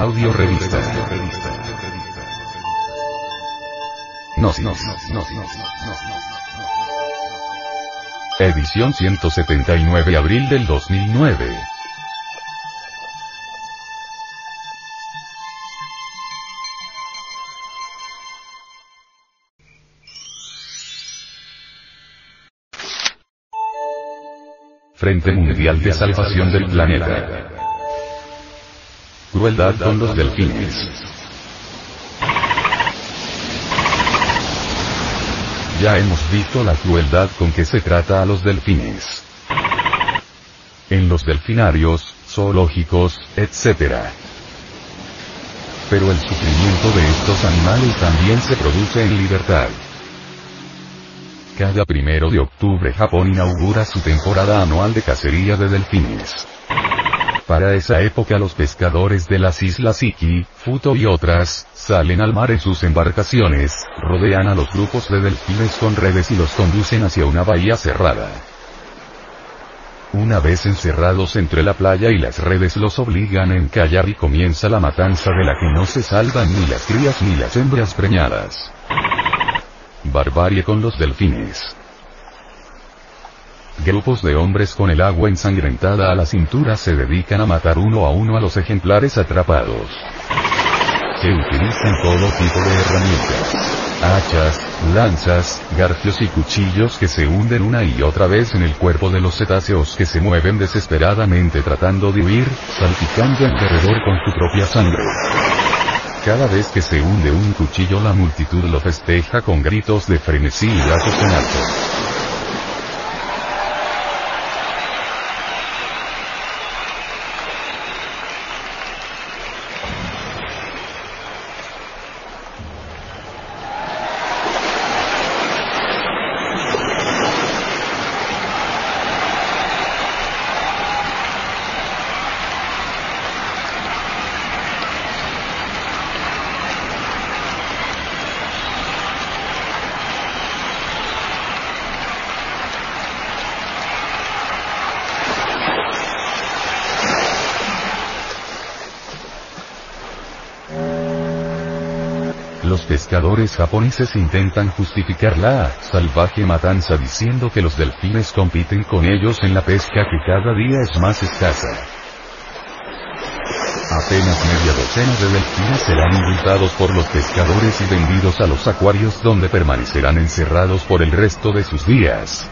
Audio revista. No, no, no, Edición 179 abril del 2009. Frente Mundial de Salvación del Planeta. Crueldad con los delfines. Ya hemos visto la crueldad con que se trata a los delfines. En los delfinarios, zoológicos, etc. Pero el sufrimiento de estos animales también se produce en libertad. Cada primero de octubre Japón inaugura su temporada anual de cacería de delfines. Para esa época los pescadores de las islas Iki, Futo y otras, salen al mar en sus embarcaciones, rodean a los grupos de delfines con redes y los conducen hacia una bahía cerrada. Una vez encerrados entre la playa y las redes los obligan a encallar y comienza la matanza de la que no se salvan ni las crías ni las hembras preñadas. Barbarie con los delfines. Grupos de hombres con el agua ensangrentada a la cintura se dedican a matar uno a uno a los ejemplares atrapados. Se utilizan todo tipo de herramientas. Hachas, lanzas, garfios y cuchillos que se hunden una y otra vez en el cuerpo de los cetáceos que se mueven desesperadamente tratando de huir, salpicando alrededor con su propia sangre. Cada vez que se hunde un cuchillo la multitud lo festeja con gritos de frenesí y brazos en alto. Los pescadores japoneses intentan justificar la salvaje matanza diciendo que los delfines compiten con ellos en la pesca que cada día es más escasa. Apenas media docena de delfines serán indultados por los pescadores y vendidos a los acuarios donde permanecerán encerrados por el resto de sus días.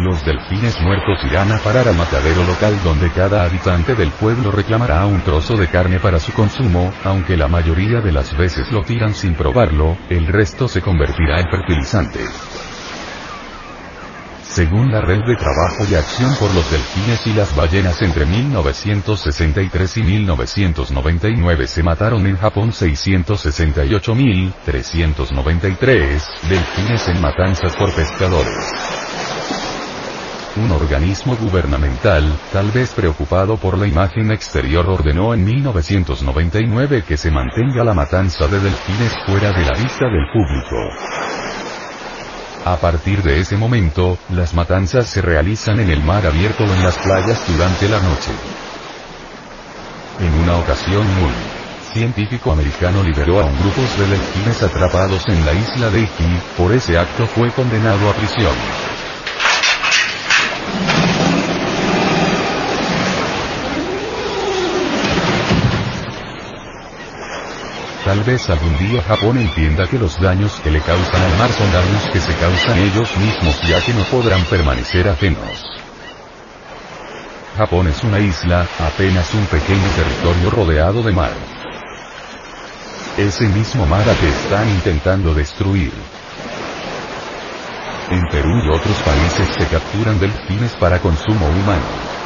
Los delfines muertos irán a parar al matadero local donde cada habitante del pueblo reclamará un trozo de carne para su consumo, aunque la mayoría de las veces lo tiran sin probarlo, el resto se convertirá en fertilizante. Según la Red de Trabajo y Acción por los Delfines y las Ballenas entre 1963 y 1999 se mataron en Japón 668.393 delfines en matanzas por pescadores un organismo gubernamental, tal vez preocupado por la imagen exterior ordenó en 1999 que se mantenga la matanza de delfines fuera de la vista del público. A partir de ese momento, las matanzas se realizan en el mar abierto o en las playas durante la noche. En una ocasión un científico americano liberó a un grupo de delfines atrapados en la isla de Iki, por ese acto fue condenado a prisión. Tal vez algún día Japón entienda que los daños que le causan al mar son daños que se causan ellos mismos ya que no podrán permanecer ajenos. Japón es una isla, apenas un pequeño territorio rodeado de mar. Ese mismo mar a que están intentando destruir. En Perú y otros países se capturan delfines para consumo humano.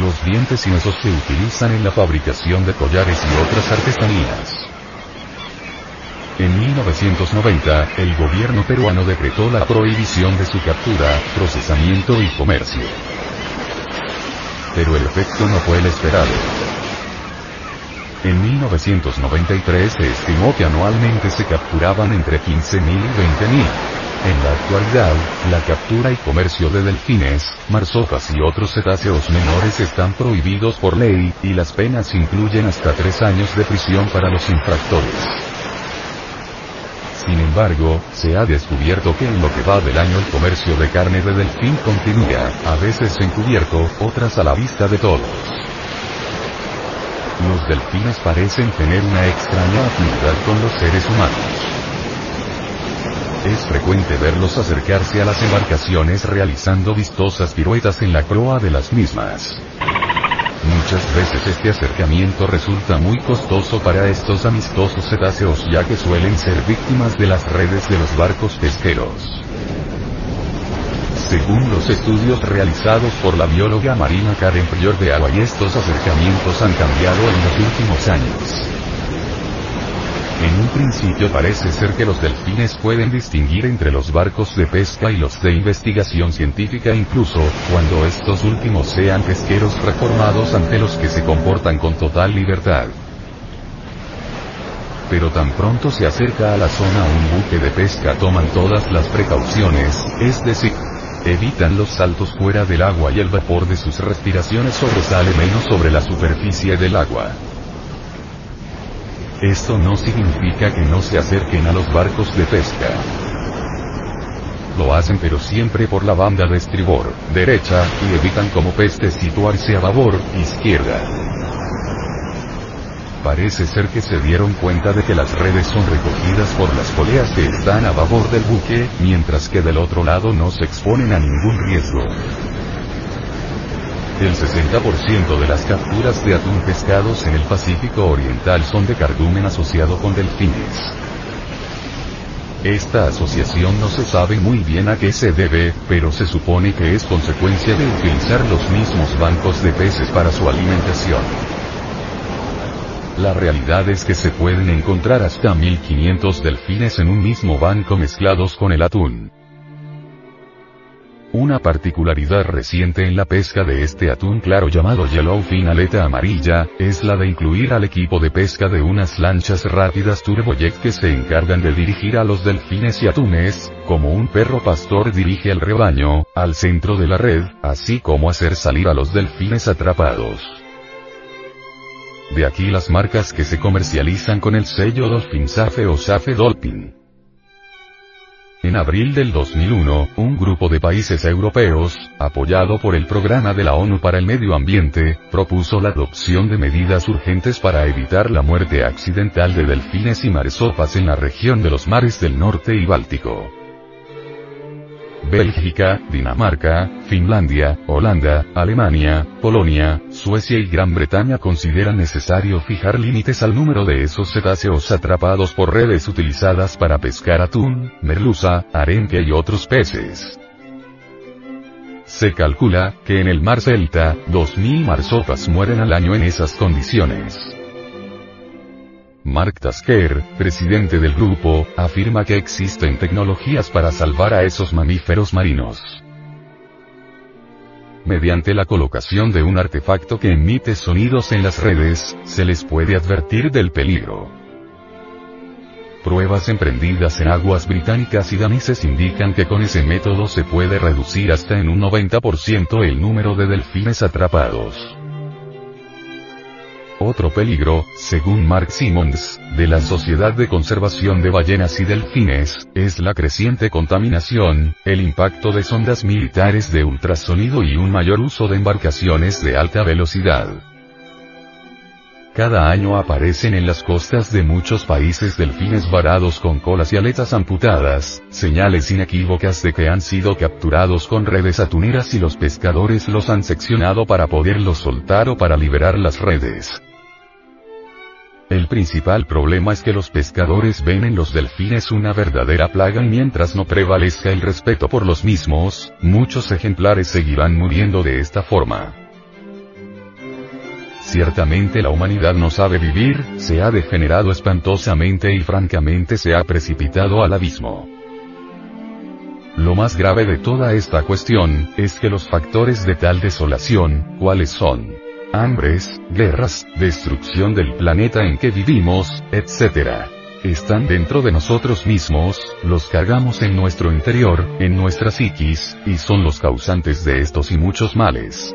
Los dientes y huesos se utilizan en la fabricación de collares y otras artesanías. En 1990, el gobierno peruano decretó la prohibición de su captura, procesamiento y comercio. Pero el efecto no fue el esperado. En 1993 se estimó que anualmente se capturaban entre 15.000 y 20.000. En la actualidad, la captura y comercio de delfines, marsopas y otros cetáceos menores están prohibidos por ley, y las penas incluyen hasta tres años de prisión para los infractores. Sin embargo, se ha descubierto que en lo que va del año el comercio de carne de delfín continúa, a veces encubierto, otras a la vista de todos. Los delfines parecen tener una extraña afinidad con los seres humanos. Es frecuente verlos acercarse a las embarcaciones realizando vistosas piruetas en la proa de las mismas. Muchas veces este acercamiento resulta muy costoso para estos amistosos cetáceos ya que suelen ser víctimas de las redes de los barcos pesqueros. Según los estudios realizados por la bióloga marina Karen Prior de Agua estos acercamientos han cambiado en los últimos años. En un principio parece ser que los delfines pueden distinguir entre los barcos de pesca y los de investigación científica incluso, cuando estos últimos sean pesqueros reformados ante los que se comportan con total libertad. Pero tan pronto se acerca a la zona un buque de pesca toman todas las precauciones, es decir, evitan los saltos fuera del agua y el vapor de sus respiraciones sobresale menos sobre la superficie del agua. Esto no significa que no se acerquen a los barcos de pesca. Lo hacen pero siempre por la banda de estribor, derecha, y evitan como peste situarse a babor, izquierda. Parece ser que se dieron cuenta de que las redes son recogidas por las poleas que están a babor del buque, mientras que del otro lado no se exponen a ningún riesgo. El 60% de las capturas de atún pescados en el Pacífico Oriental son de cardumen asociado con delfines. Esta asociación no se sabe muy bien a qué se debe, pero se supone que es consecuencia de utilizar los mismos bancos de peces para su alimentación. La realidad es que se pueden encontrar hasta 1500 delfines en un mismo banco mezclados con el atún. Una particularidad reciente en la pesca de este atún claro llamado yellowfin aleta amarilla, es la de incluir al equipo de pesca de unas lanchas rápidas turbojet que se encargan de dirigir a los delfines y atunes, como un perro pastor dirige al rebaño, al centro de la red, así como hacer salir a los delfines atrapados. De aquí las marcas que se comercializan con el sello Dolphin Safe o Safe Dolphin. En abril del 2001, un grupo de países europeos, apoyado por el Programa de la ONU para el Medio Ambiente, propuso la adopción de medidas urgentes para evitar la muerte accidental de delfines y marsopas en la región de los mares del norte y Báltico. Bélgica, Dinamarca, Finlandia, Holanda, Alemania, Polonia, Suecia y Gran Bretaña consideran necesario fijar límites al número de esos cetáceos atrapados por redes utilizadas para pescar atún, merluza, arenque y otros peces. Se calcula que en el mar Celta, 2.000 marsopas mueren al año en esas condiciones. Mark Tasker, presidente del grupo, afirma que existen tecnologías para salvar a esos mamíferos marinos. Mediante la colocación de un artefacto que emite sonidos en las redes, se les puede advertir del peligro. Pruebas emprendidas en aguas británicas y daneses indican que con ese método se puede reducir hasta en un 90% el número de delfines atrapados. Otro peligro, según Mark Simmons, de la Sociedad de Conservación de Ballenas y Delfines, es la creciente contaminación, el impacto de sondas militares de ultrasonido y un mayor uso de embarcaciones de alta velocidad. Cada año aparecen en las costas de muchos países delfines varados con colas y aletas amputadas, señales inequívocas de que han sido capturados con redes atuneras y los pescadores los han seccionado para poderlos soltar o para liberar las redes. El principal problema es que los pescadores ven en los delfines una verdadera plaga y mientras no prevalezca el respeto por los mismos, muchos ejemplares seguirán muriendo de esta forma. Ciertamente la humanidad no sabe vivir, se ha degenerado espantosamente y francamente se ha precipitado al abismo. Lo más grave de toda esta cuestión, es que los factores de tal desolación, ¿cuáles son? Hambres, guerras, destrucción del planeta en que vivimos, etc. están dentro de nosotros mismos, los cargamos en nuestro interior, en nuestra psiquis, y son los causantes de estos y muchos males.